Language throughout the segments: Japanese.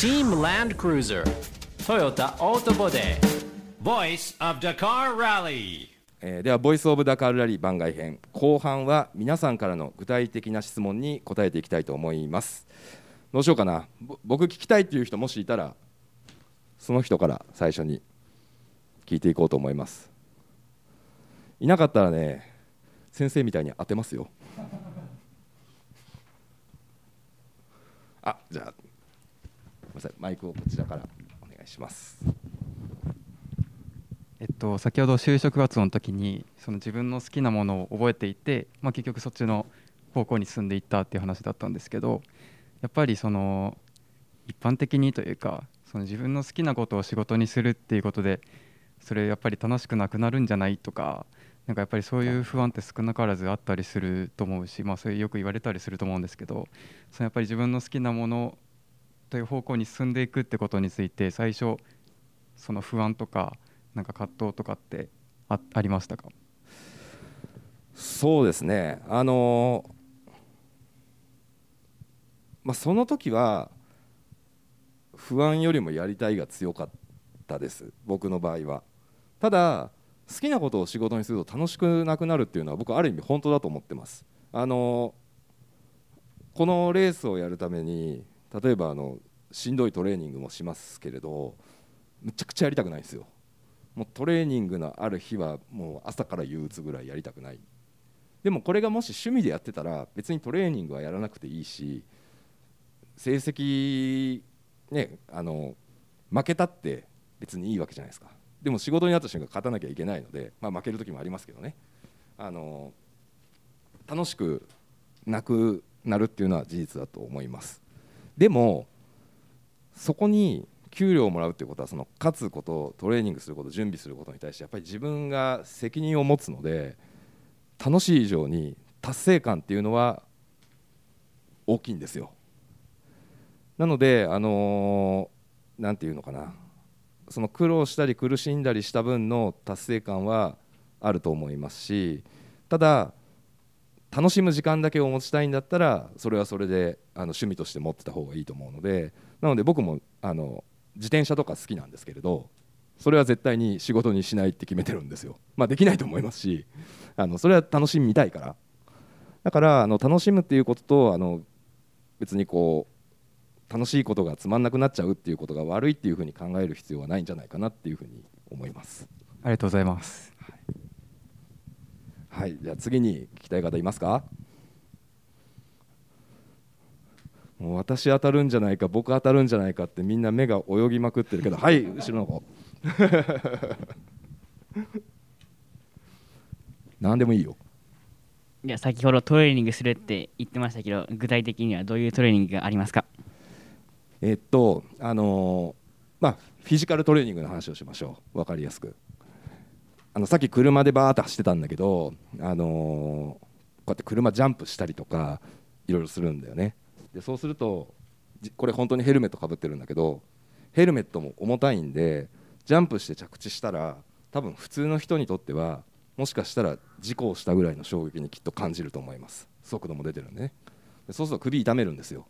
Team Land Cruiser Toyota Auto Body Voice of Dakar Rally. えーではボイスオブダカールラリー番外編。後半は皆さんからの具体的な質問に答えていきたいと思います。どうしようかな。僕聞きたいっていう人もしいたらその人から最初に聞いていこうと思います。いなかったらね先生みたいに当てますよ。あじゃあめんなさい。マイクをこちらからお願いします。えっと、先ほど就職活動の時にその自分の好きなものを覚えていて、まあ、結局そっちの方向に進んでいったっていう話だったんですけどやっぱりその一般的にというかその自分の好きなことを仕事にするっていうことでそれやっぱり楽しくなくなるんじゃないとかなんかやっぱりそういう不安って少なからずあったりすると思うし、まあ、それよく言われたりすると思うんですけどそのやっぱり自分の好きなものという方向に進んでいくってことについて最初その不安とかなんか葛藤とかってあありましたか？そうですね、あのまあ、その時は不安よりもやりたいが強かったです、僕の場合は。ただ、好きなことを仕事にすると楽しくなくなるっていうのは、僕、ある意味、本当だと思ってます。あのこのレースをやるために、例えばあのしんどいトレーニングもしますけれど、むちゃくちゃやりたくないんですよ。もうトレーニングのある日はもう朝から憂鬱ぐらいやりたくない。でもこれがもし趣味でやってたら別にトレーニングはやらなくていいし成績ねあの負けたって別にいいわけじゃないですか。でも仕事になった瞬間勝たなきゃいけないので、まあ、負ける時もありますけどね。あの楽しくなくなるっていうのは事実だと思います。でもそこに給料をもらうっていうことはその勝つことトレーニングすること準備することに対してやっぱり自分が責任を持つので楽しい以上に達成感っていうのは大きいんですよ。なのであのーていうのかな。その苦労したり苦しんだりした分の達成感はあると思いますしただ楽しむ時間だけを持ちたいんだったらそれはそれであの趣味として持ってた方がいいと思うのでなので僕もあの自転車とか好きなんですけれどそれは絶対に仕事にしないって決めてるんですよ。まあできないと思いますしあのそれは楽しみたいから。だからあの楽しむっていうこととあの別にこう楽しいことがつまんなくなっちゃうっていうことが悪いっていうふうに考える必要はないんじゃないかなっていうふうに思います。ありがとうございます。はいじゃあ次に聞きたい方いますか？もう私当たるんじゃないか僕当たるんじゃないかってみんな目が泳ぎまくってるけど はい後ろの子何 でもいいよ。いや先ほどトレーニングするって言ってましたけど具体的にはどういうトレーニングがありますか？えっとあのーまあフィジカルトレーニングの話をしましょう。分かりやすくあのさっき車でバーッと走ってたんだけどあのーこうやって車ジャンプしたりとかいろいろするんだよね。でそうするとこれ本当にヘルメットかぶってるんだけどヘルメットも重たいんでジャンプして着地したら多分普通の人にとってはもしかしたら事故をしたぐらいの衝撃にきっと感じると思います。速度も出てるんでね。でそうすると首痛めるんですよ。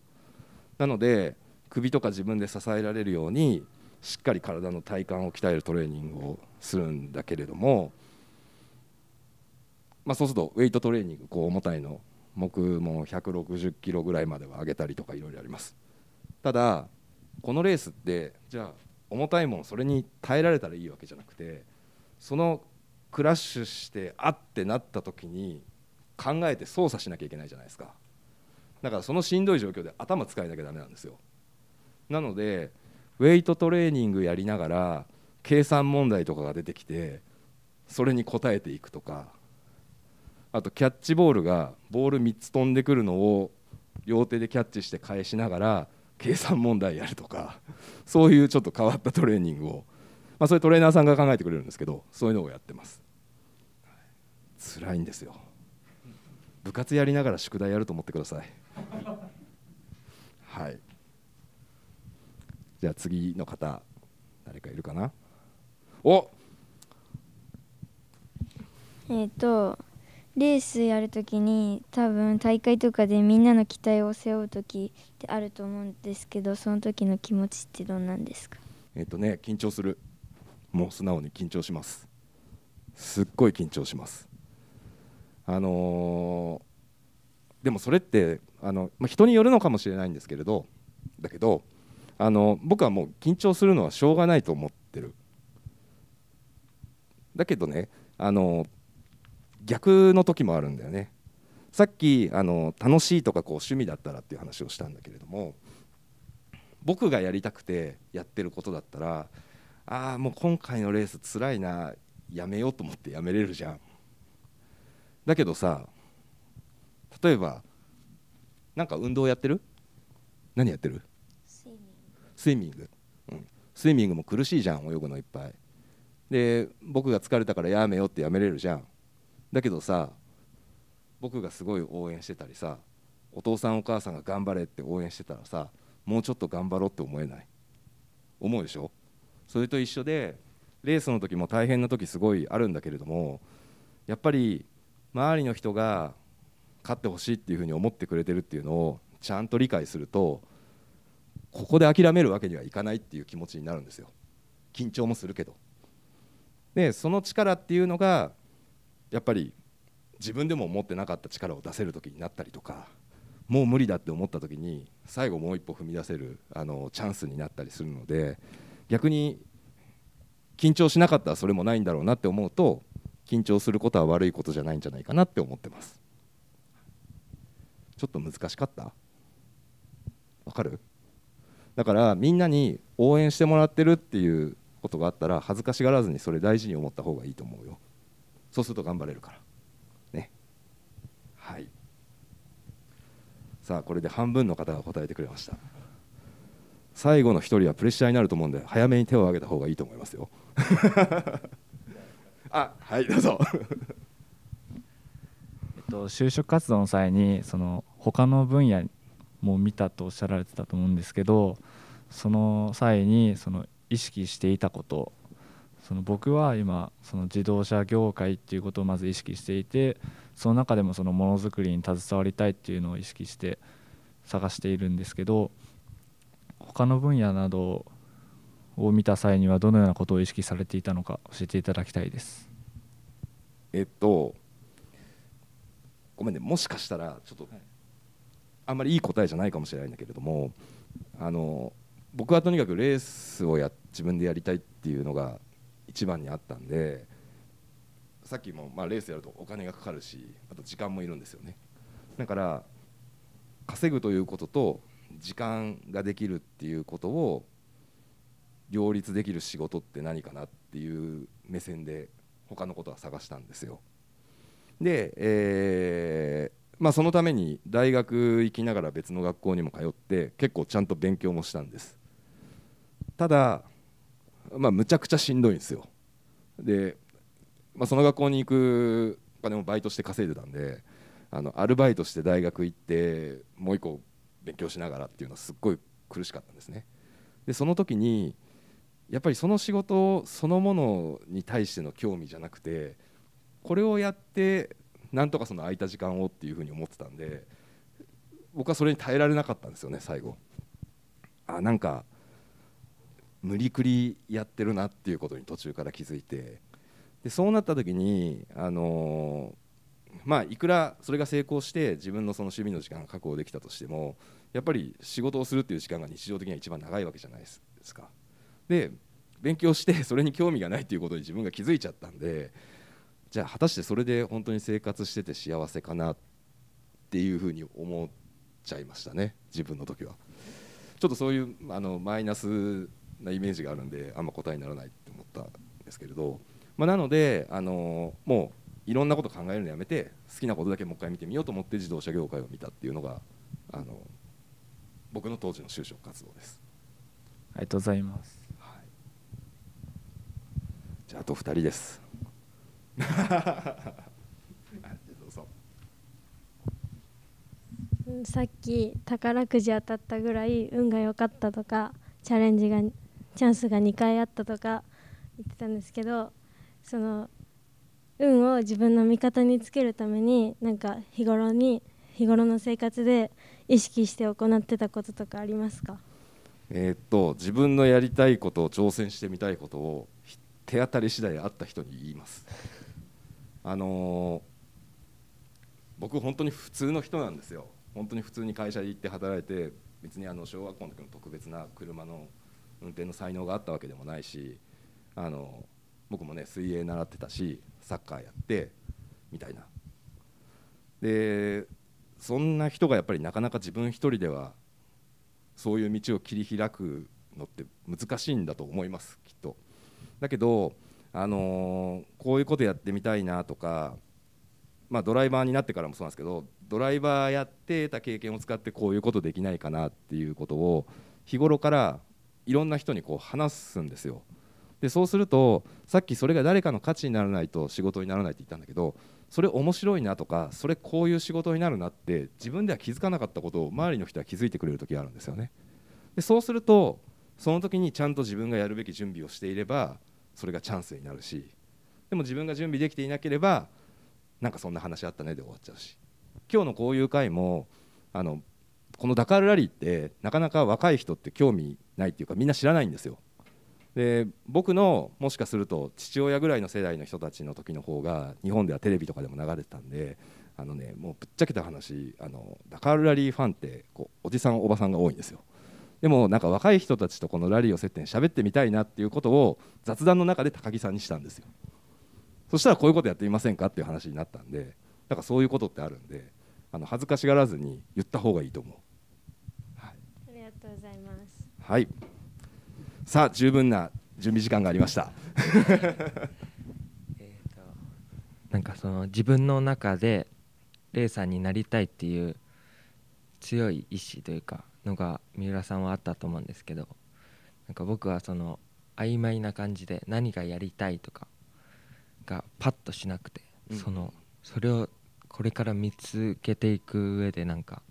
なので首とか自分で支えられるようにしっかり体の体幹を鍛えるトレーニングをするんだけれども、まあ、そうするとウェイトトレーニングこう重たいの僕も160キロぐらいまでは上げたりとかいろいろあります。ただこのレースってじゃあ重たいものそれに耐えられたらいいわけじゃなくてそのクラッシュしてあってなった時に考えて操作しなきゃいけないじゃないですか。だからそのしんどい状況で頭使えなきゃダメなんですよ。なのでウェイトトレーニングやりながら計算問題とかが出てきてそれに答えていくとか。あとキャッチボールがボール3つ飛んでくるのを両手でキャッチして返しながら計算問題やるとか。そういうちょっと変わったトレーニングを、まあ、それトレーナーさんが考えてくれるんですけどそういうのをやってます。辛いんですよ。部活やりながら宿題やると思ってください。はい。じゃあ次の方誰かいるかな？お！えっ、とレースやるときに多分大会とかでみんなの期待を背負う時ってあると思うんですけどその時の気持ちってどんなんですか？えっ、とね緊張する。もう素直に緊張します。すっごい緊張します。あのーでもそれってあの、まあ、人によるのかもしれないんですけれどだけどあの僕はもう緊張するのはしょうがないと思ってる。だけどねあの逆の時もあるんだよね。さっきあの楽しいとかこう趣味だったらっていう話をしたんだけれども僕がやりたくてやってることだったらああもう今回のレースつらいなやめようと思ってやめれるじゃん。だけどさ例えばなんか運動やってる？何やってる？スイミング、うん、スイミングも苦しいじゃん泳ぐのいっぱい。で僕が疲れたからやめようってやめれるじゃん。だけどさ僕がすごい応援してたりさお父さんお母さんが頑張れって応援してたらさもうちょっと頑張ろうって思えない。思うでしょ？それと一緒でレースの時も大変な時すごいあるんだけれどもやっぱり周りの人が勝ってほしいっていうふうに思ってくれてるっていうのをちゃんと理解するとここで諦めるわけにはいかないっていう気持ちになるんですよ。緊張もするけど。でその力っていうのがやっぱり自分でも思ってなかった力を出せる時になったりとかもう無理だって思った時に最後もう一歩踏み出せるあのチャンスになったりするので逆に緊張しなかったらそれもないんだろうなって思うと緊張することは悪いことじゃないんじゃないかなって思ってます。ちょっと難しかった？わかる？だからみんなに応援してもらってるっていうことがあったら恥ずかしがらずにそれ大事に思った方がいいと思うよ。そうすると頑張れるから。ね。はい。さあこれで半分の方が答えてくれました。最後の1人はプレッシャーになると思うんで早めに手を挙げた方がいいと思いますよ。あはいどうぞ。えっと、就職活動の際にその他の分野も見たとおっしゃられてたと思うんですけどその際にその意識していたことその僕は今その自動車業界っていうことをまず意識していてその中でもそのものづくりに携わりたいっていうのを意識して探しているんですけど他の分野などを見た際にはどのようなことを意識されていたのか教えていただきたいです。えっとごめんねもしかしたらちょっとあんまりいい答えじゃないかもしれないんだけれどもあの僕はとにかくレースをや自分でやりたいっていうのが一番にあったんでさっきも、まあ、レースやるとお金がかかるしあと時間もいるんですよね。だから稼ぐということと時間ができるっていうことを両立できる仕事って何かなっていう目線で他のことは探したんですよ。で、えーまあ、そのために大学行きながら別の学校にも通って結構ちゃんと勉強もしたんです。ただ、まあ、むちゃくちゃしんどいんですよ。で、まあ、その学校に行くお金もバイトして稼いでたんであのアルバイトして大学行ってもう一個勉強しながらっていうのはすっごい苦しかったんですね。でその時にやっぱりその仕事そのものに対しての興味じゃなくてこれをやってなんとかその空いた時間をっていうふうに思ってたんで僕はそれに耐えられなかったんですよね最後。あなんか無理くりやってるなっていうことに途中から気づいて。でそうなった時にあのーまあいくらそれが成功して自分のその趣味の時間が確保できたとしてもやっぱり仕事をするっていう時間が日常的には一番長いわけじゃないですか。で勉強してそれに興味がないっていうことに自分が気づいちゃったんでじゃあ果たしてそれで本当に生活してて幸せかなっていうふうに思っちゃいましたね。自分の時は。ちょっとそういうあのマイナスなイメージがあるんであんま答えにならないって思ったんですけれど、まあ、なのであのもういろんなこと考えるのやめて好きなことだけもう一回見てみようと思って自動車業界を見たっていうのがあの僕の当時の就職活動です、ありがとうございます。はい、じゃああと2人ですさっき宝くじ当たったぐらい運が良かったとかチャレンジがチャンスが2回あったとか言ってたんですけどその運を自分の味方につけるためになんか日頃に日頃の生活で意識して行ってたこととかありますか？えーっと自分のやりたいことを挑戦してみたいことを手当たり次第会った人に言います。あの僕本当に普通の人なんですよ。本当に普通に会社に行って働いて別にあの小学校の時の特別な車の運転の才能があったわけでもないしあの僕もね水泳習ってたしサッカーやってみたいな。でそんな人がやっぱりなかなか自分一人ではそういう道を切り開くのって難しいんだと思いますきっと。だけど、あのこういうことやってみたいなとか、まあ、ドライバーになってからもそうなんですけどドライバーやって得た経験を使ってこういうことできないかなっていうことを日頃からいろんな人にこう話すんですよ。でそうするとさっきそれが誰かの価値にならないと仕事にならないって言ったんだけどそれ面白いなとかそれこういう仕事になるなって自分では気づかなかったことを周りの人は気づいてくれる時があるんですよね。でそうするとその時にちゃんと自分がやるべき準備をしていればそれがチャンスになるしでも自分が準備できていなければなんかそんな話あったねで終わっちゃうし。今日のこういう会もあのこのダカールラリーってなかなか若い人って興味ないっていうかみんな知らないんですよ。で僕のもしかすると父親ぐらいの世代の人たちの時の方が日本ではテレビとかでも流れてたんであのねもうぶっちゃけた話あのダカールラリーファンってこうおじさんおばさんが多いんですよ。でもなんか若い人たちとこのラリーを接点喋ってみたいなっていうことを雑談の中で高木さんにしたんですよ。そしたらこういうことやってみませんかっていう話になったんでだからそういうことってあるんであの恥ずかしがらずに言った方がいいと思う。ありがとうございます。はい。さあ十分な準備時間がありました。えーとなんかその自分の中でレーサーになりたいっていう強い意志というかのが三浦さんはあったと思うんですけどなんか僕はその曖昧な感じで何がやりたいとかがパッとしなくて、うんそのそれをこれから見つけていく上でなんか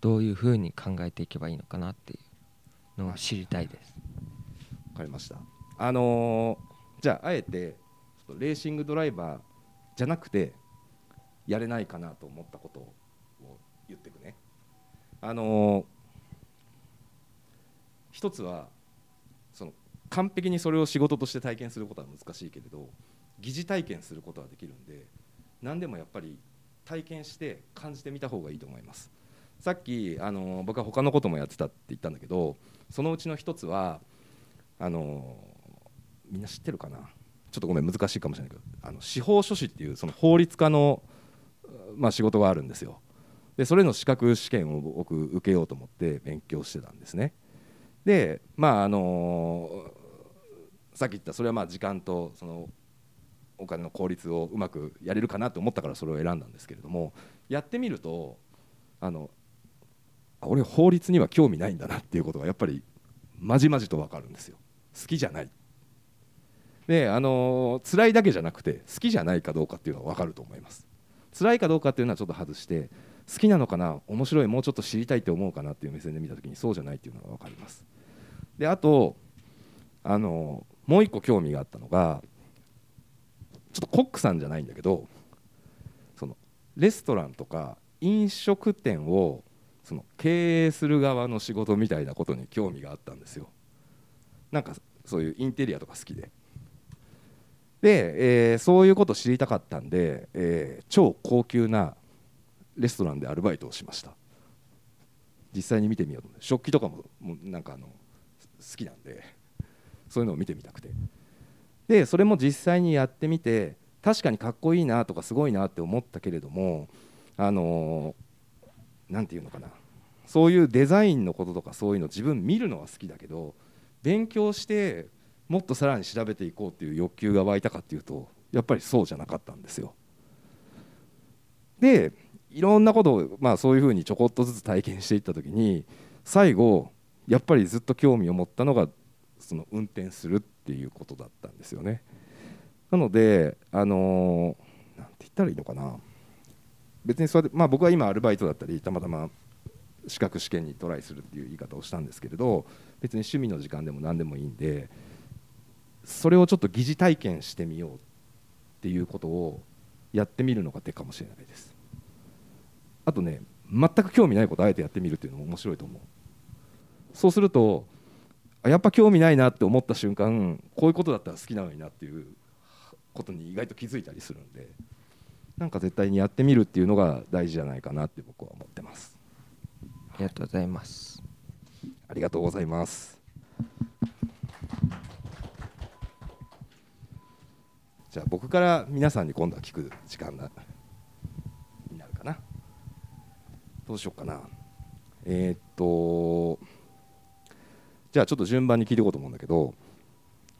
どういうふうに考えていけばいいのかなっていうのを知りたいです。わかりました。あのーじゃああえてレーシングドライバーじゃなくてやれないかなと思ったことを言っていくね。あのー一つはその完璧にそれを仕事として体験することは難しいけれど疑似体験することはできるんで何でもやっぱり体験して感じてみた方がいいと思います。さっきあの僕は他のこともやってたって言ったんだけどそのうちの一つはあのみんな知ってるかな？ちょっとごめん難しいかもしれないけどあの司法書士っていうその法律家の、まあ、仕事があるんですよ。でそれの資格試験を僕受けようと思って勉強してたんですね。でまああのさっき言ったそれはまあ時間とそのお金の効率をうまくやれるかなと思ったからそれを選んだんですけれどもやってみるとあのあ俺法律には興味ないんだなっていうことがやっぱりまじまじと分かるんですよ。好きじゃない。であの辛いだけじゃなくて好きじゃないかどうかっていうのは分かると思います。辛いかどうかっていうのはちょっと外して好きなのかな面白いもうちょっと知りたいって思うかなっていう目線で見た時にそうじゃないっていうのが分かります。であとあのもう一個興味があったのがちょっとコックさんじゃないんだけどそのレストランとか飲食店をその経営する側の仕事みたいなことに興味があったんですよ。なんかそういうインテリアとか好きで。で、えーそういうことを知りたかったんで、えー超高級なレストランでアルバイトをしました。実際に見てみようと思って。食器とかももうなんかあの好きなんでそういうのを見てみたくてでそれも実際にやってみて確かにかっこいいなとかすごいなって思ったけれどもあのーなんていうのかなそういうデザインのこととかそういうの自分見るのは好きだけど勉強してもっとさらに調べていこうっていう欲求が湧いたかっていうとやっぱりそうじゃなかったんですよ。でいろんなことを、まあ、そういうふうにちょこっとずつ体験していった時に最後やっぱりずっと興味を持ったのがその運転するっていうことだったんですよね。なのであのーなんて言ったらいいのかな。別にそれで、まあ、僕は今アルバイトだったりたまたま資格試験にトライするっていう言い方をしたんですけれど別に趣味の時間でも何でもいいんでそれをちょっと疑似体験してみようっていうことをやってみるのが手かもしれないです。あとね全く興味ないことあえてやってみるっていうのも面白いと思う。そうするとあやっぱ興味ないなって思った瞬間こういうことだったら好きなのになっていうことに意外と気づいたりするんでなんか絶対にやってみるっていうのが大事じゃないかなって僕は思ってます。ありがとうございます。ありがとうございます。じゃあ僕から皆さんに今度は聞く時間だになるかな。どうしようかな。えーっとじゃあちょっと順番に聞いていこうと思うんだけど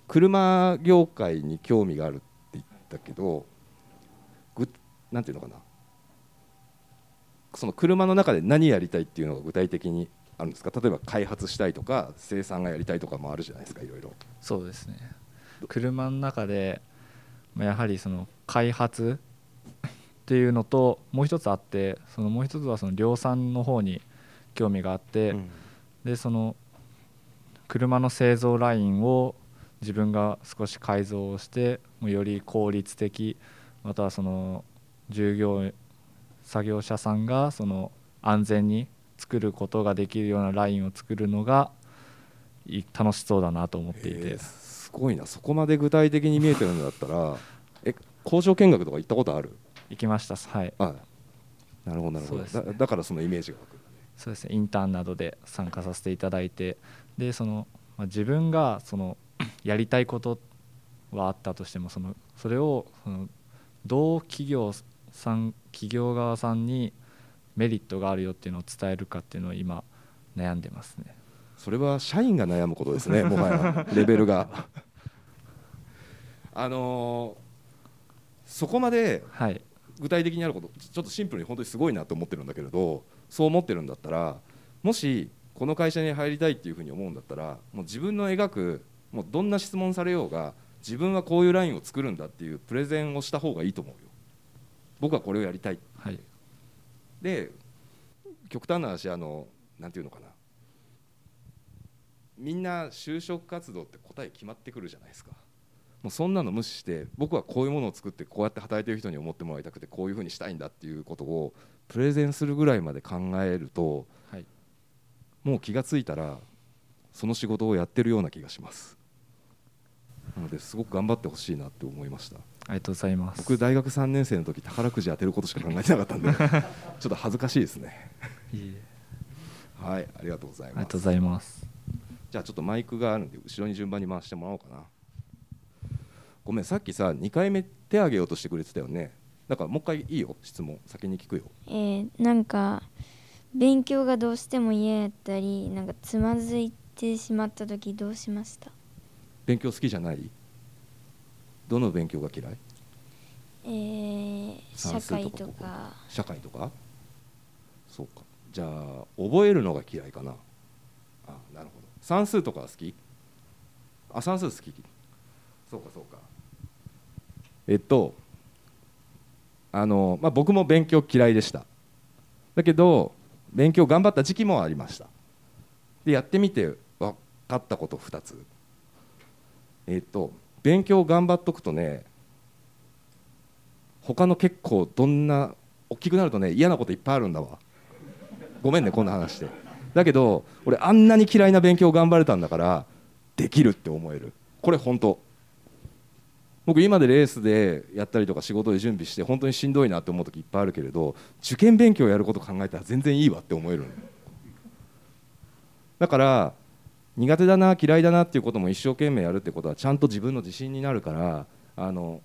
車業界に興味があるって言ったけどぐなんていうのかな。その車の中で何やりたいっていうのが具体的にあるんですか？例えば開発したいとか生産がやりたいとかもあるじゃないですかいろいろ。そうですね。車の中でまあやはりその開発 っていうのともう一つあってそのもう一つはその量産の方に興味があって、でその車の製造ラインを自分が少し改造してより効率的またはその従業作業者さんがその安全に作ることができるようなラインを作るのがい楽しそうだなと思っていて、えーすごいな。そこまで具体的に見えてるんだったらえ工場見学とか行ったことある？行きました。はい。あなるほどなるほど、そうですね。だだからそのイメージが湧くそうですね。インターンなどで参加させていただいてでその、まあ、自分がその やりたいことはあったとしてもそのそれをそのどう企業さん企業側さんにメリットがあるよっていうのを伝えるかっていうのを今悩んでますね。それは社員が悩むことですね もはや。レベルが。あのーそこまではい。具体的にやることちょっとシンプルに本当にすごいなと思ってるんだけれどそう思ってるんだったらもしこの会社に入りたいっていうふうに思うんだったらもう自分の描くもうどんな質問されようが自分はこういうラインを作るんだっていうプレゼンをした方がいいと思うよ。僕はこれをやりたいはい。で極端な話あのなんていうのかな。みんな就職活動って答え決まってくるじゃないですか。もうそんなの無視して僕はこういうものを作ってこうやって働いてる人に思ってもらいたくてこういうふうにしたいんだっていうことをプレゼンするぐらいまで考えると、はいもう気が付いたらその仕事をやってるような気がします。なのですごく頑張ってほしいなって思いました。ありがとうございます。僕大学3年生の時宝くじ当てることしか考えてなかったんで ちょっと恥ずかしいですね。いいえ。はいありがとうございます。ありがとうございます。じゃあちょっとマイクがあるんで後ろに順番に回してもらおうかな。ごめんさっきさ2回目手挙げようとしてくれてたよね。だからもう一回いいよ質問。先に聞くよ。えーなんか勉強がどうしても嫌やったりなんかつまずいてしまった時どうしました？勉強好きじゃない？どの勉強が嫌い？えー社会とか。社会とか？そうか。じゃあ覚えるのが嫌いかな。あなるほど。算数とかは好き？あ算数好き。そうかそうか。えっとあの、まあ、僕も勉強嫌いでした。だけど勉強頑張った時期もありました。でやってみて分かったこと2つ。えっと勉強頑張っとくとね他の結構どんな大きくなるとね嫌なこといっぱいあるんだわ。ごめんねこんな話してだけど俺あんなに嫌いな勉強頑張れたんだからできるって思える。これ本当僕今でレースでやったりとか仕事で準備して本当にしんどいなって思う時いっぱいあるけれど受験勉強やること考えたら全然いいわって思えるだから苦手だな嫌いだなっていうことも一生懸命やるってことはちゃんと自分の自信になるからあの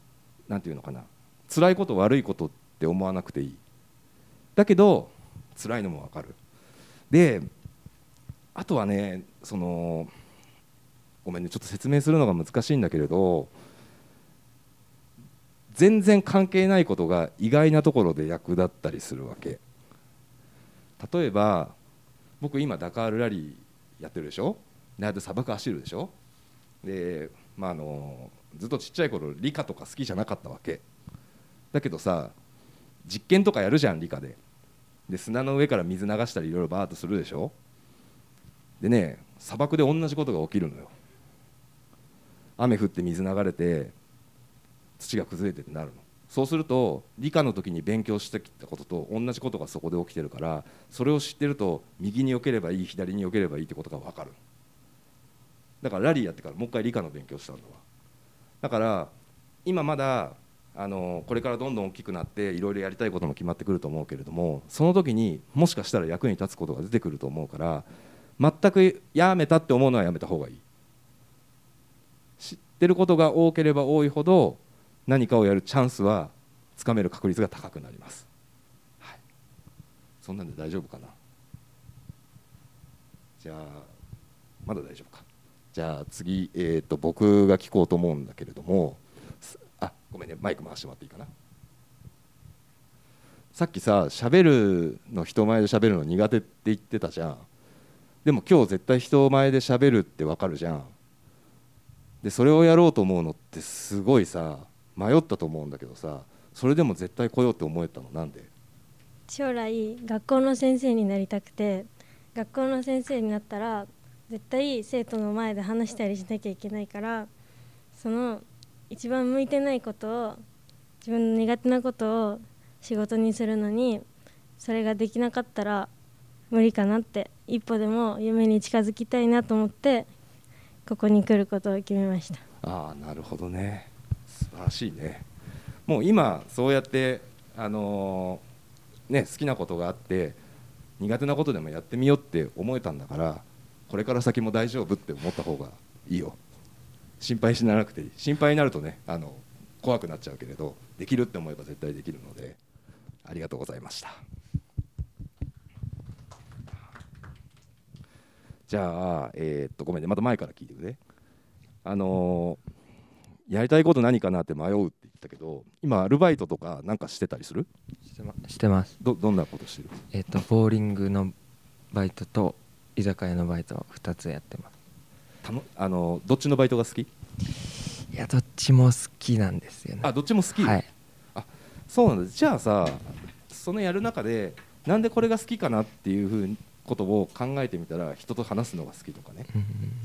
なんていうのかな。辛いこと悪いことって思わなくていい。だけど辛いのも分かる。であとはねそのごめんねちょっと説明するのが難しいんだけれど全然関係ないことが意外なところで役立ったりするわけ。例えば僕今ダカールラリーやってるでしょ？であと砂漠走るでしょ？で、まあ、あのずっとちっちゃい頃理科とか好きじゃなかったわけ。だけどさ実験とかやるじゃん理科で。で砂の上から水流したりいろいろバーッとするでしょ？でね砂漠で同じことが起きるのよ。雨降って水流れて土が崩れてってなるの。そうすると理科の時に勉強してきたことと同じことがそこで起きてるからそれを知ってると右に避ければいい左に避ければいいってことが分かるだからラリーやってからもう一回理科の勉強したんだわだから今まだあのこれからどんどん大きくなっていろいろやりたいことも決まってくると思うけれどもその時にもしかしたら役に立つことが出てくると思うから全くやめたって思うのはやめた方がいい。知ってることが多ければ多いほど何かをやるチャンスはつかめる確率が高くなります、はい、そんなんで大丈夫かな？じゃあまだ大丈夫か。じゃあ次、えー、と僕が聞こうと思うんだけれどもあごめんね。マイク回してもらっていいかな？さっきさ喋るの人前で喋るの苦手って言ってたじゃん。でも今日絶対人前で喋るってわかるじゃん。でそれをやろうと思うのってすごいさ迷ったと思うんだけどさそれでも絶対来ようって思えたのなんで？将来学校の先生になりたくて学校の先生になったら絶対生徒の前で話したりしなきゃいけないからその一番向いてないことを自分の苦手なことを仕事にするのにそれができなかったら無理かなって一歩でも夢に近づきたいなと思ってここに来ることを決めました。ああなるほどね素晴らしいね。もう今そうやってあのーね好きなことがあって苦手なことでもやってみようって思えたんだからこれから先も大丈夫って思った方がいいよ。心配しなくていい。心配になるとねあの怖くなっちゃうけれどできるって思えば絶対できるのでありがとうございました。じゃあ、えーっとごめんねまた前から聞いてくれ。あのーやりたいこと何かなって迷うって言ったけど今アルバイトとかなんかしてたりする？してましてます。どどんなことしてる？えっ、とボーリングのバイトと居酒屋のバイト2つやってます。たのあのどっちのバイトが好き？いやどっちも好きなんですよね。あどっちも好き、はい。そうなんですじゃあさそのやる中でなんでこれが好きかなっていうふうにことを考えてみたら人と話すのが好きとかね。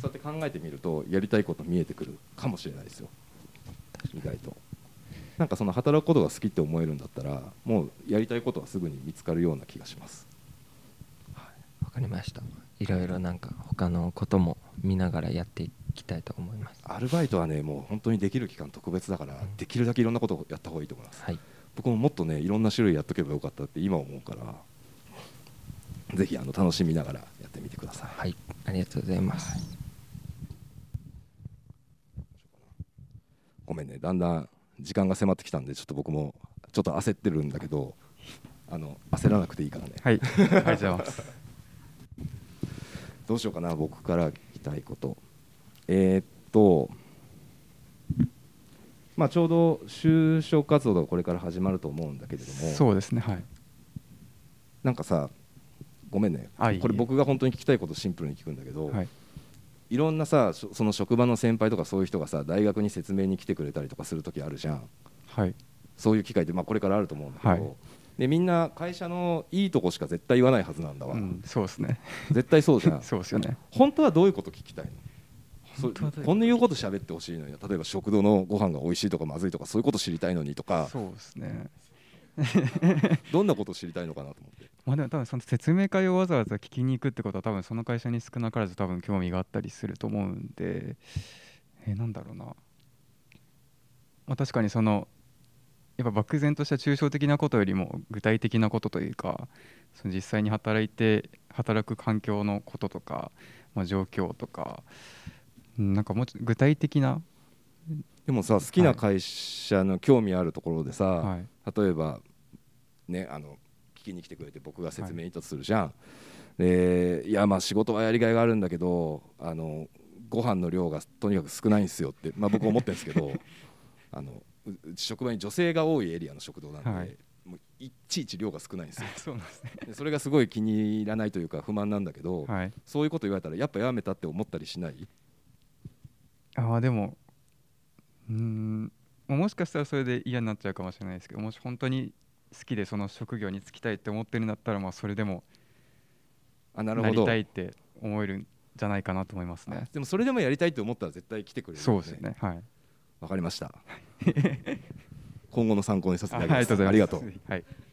そうやって考えてみるとやりたいこと見えてくるかもしれないですよ意外と。なんかその働くことが好きって思えるんだったらもうやりたいことはすぐに見つかるような気がします。わかりました。いろいろなんか他のことも見ながらやっていきたいと思います。アルバイトはねもう本当にできる期間特別だからできるだけいろんなことをやった方がいいと思います。はい。僕ももっとねいろんな種類やっとけばよかったって今思うからぜひあの楽しみながらやってみてください。はい。ありがとうございますごめんね。だんだん時間が迫ってきたんでちょっと僕もちょっと焦ってるんだけどあの焦らなくていいからね。はい、ありがとうございます。どうしようかな僕から聞きたいこと。えーっとまあちょうど就職活動がこれから始まると思うんだけれども。そうですね、はい。なんかさごめんね。これ僕が本当に聞きたいことシンプルに聞くんだけど、はいいろんなさそその職場の先輩とかそういう人がさ大学に説明に来てくれたりとかする時あるじゃん。はい、そういう機会って、まあ、これからあると思うんだけど、はい。でみんな会社のいいとこしか絶対言わないはずなんだわ、うん、そうですね。絶対そうじゃん。そうですよね。本当はどういうこと聞きたいの？こんな言うこと喋ってほしいのに例えば食堂のご飯が美味しいとかまずいとかそういうこと知りたいのにとか。そうですね。どんなこと知りたいのかなと思ってまあでも多分その説明会をわざわざ聞きに行くってことは多分その会社に少なからず多分興味があったりすると思うんで、えーなんだろうな。まあ確かにそのやっぱ漠然とした抽象的なことよりも具体的なことというかその実際に働いて働く環境のこととか、まあ、状況とかうんなんかもうちょっと具体的な、でもさ好きな会社の興味あるところでさ、はい、例えばねあの聞きに来てくれて僕が説明にとするじゃん、でいやまあ仕事はやりがいがあるんだけどあのご飯の量がとにかく少ないんですよって、まあ、僕思ってるんですけど あの職場に女性が多いエリアの食堂なんで、はい。もういちいち量が少ないんですよ。そうなんですね。でそれがすごい気に入らないというか不満なんだけど、はい、そういうこと言われたらやっぱやめたって思ったりしない？ああでもうーんまあもしかしたらそれで嫌になっちゃうかもしれないですけどもし本当に好きでその職業に就きたいって思ってるんだったらまあそれでもなりあなるほど。たいって思えるんじゃないかなと思いますね。でもそれでもやりたいと思ったら絶対来てくれるよそうですね。はい。わかりました。今後の参考にさせていただきます。ありがとうございます。ありがとう。はい。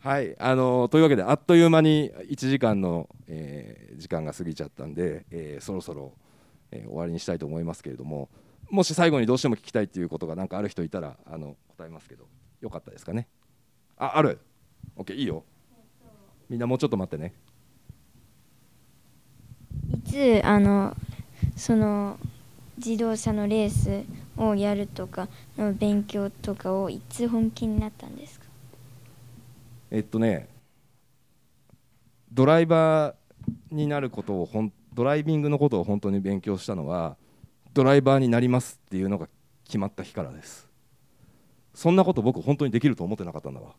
はい、あのというわけであっという間に1時間の、えー時間が過ぎちゃったんで、えーそろそろ、えー終わりにしたいと思いますけれどももし最後にどうしても聞きたいっていうことがなんかある人いたらあの答えますけど。よかったですかね？あある？OK いいよ。みんなもうちょっと待ってね。いつあのその自動車のレースをやるとかの勉強とかをいつ本気になったんですか？えっとねドライバーになることをほんドライビングのことを本当に勉強したのはドライバーになりますっていうのが決まった日からです。そんなこと僕本当にできると思ってなかったんだわ。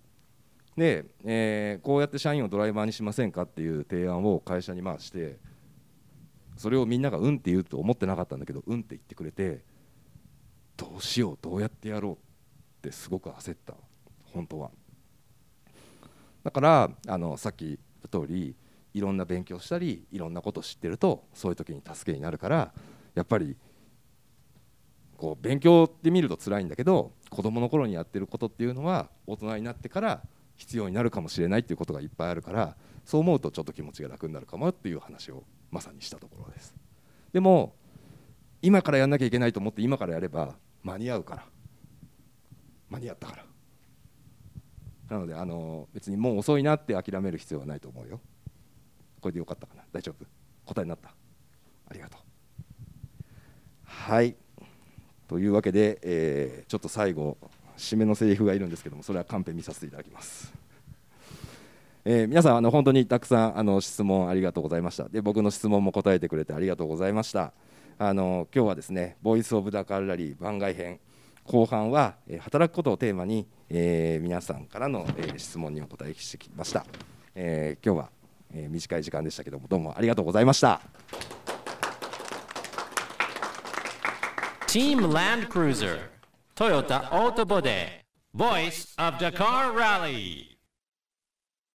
で、えーこうやって社員をドライバーにしませんかっていう提案を会社に回してそれをみんながうんって言うと思ってなかったんだけどうんって言ってくれてどうしようどうやってやろうってすごく焦った。本当は。だからあのさっき言った通りいろんな勉強したりいろんなこと知ってるとそういう時に助けになるからやっぱりこう勉強って見ると辛いんだけど子供の頃にやってることっていうのは大人になってから必要になるかもしれないっていうことがいっぱいあるからそう思うとちょっと気持ちが楽になるかもっていう話をまさにしたところです。でも今からやんなきゃいけないと思って今からやれば間に合うから。間に合ったから。なのであの別にもう遅いなって諦める必要はないと思うよ。これでよかったかな。大丈夫。答えになった。ありがとう。はい。というわけで、えーちょっと最後締めのセリフがいるんですけどもそれはカンペ見させていただきます。えー皆さんあの本当にたくさんあの質問ありがとうございました。で僕の質問も答えてくれてありがとうございました。あの今日はですねボイスオブダカールラリー番外編後半は、えー働くことをテーマに、えー皆さんからの、えー質問にお答えしてきました、えー今日は、えー短い時間でしたけどもどうもありがとうございました。Team Land Cruiser Toyota Auto Body Voice of Dakar Rally.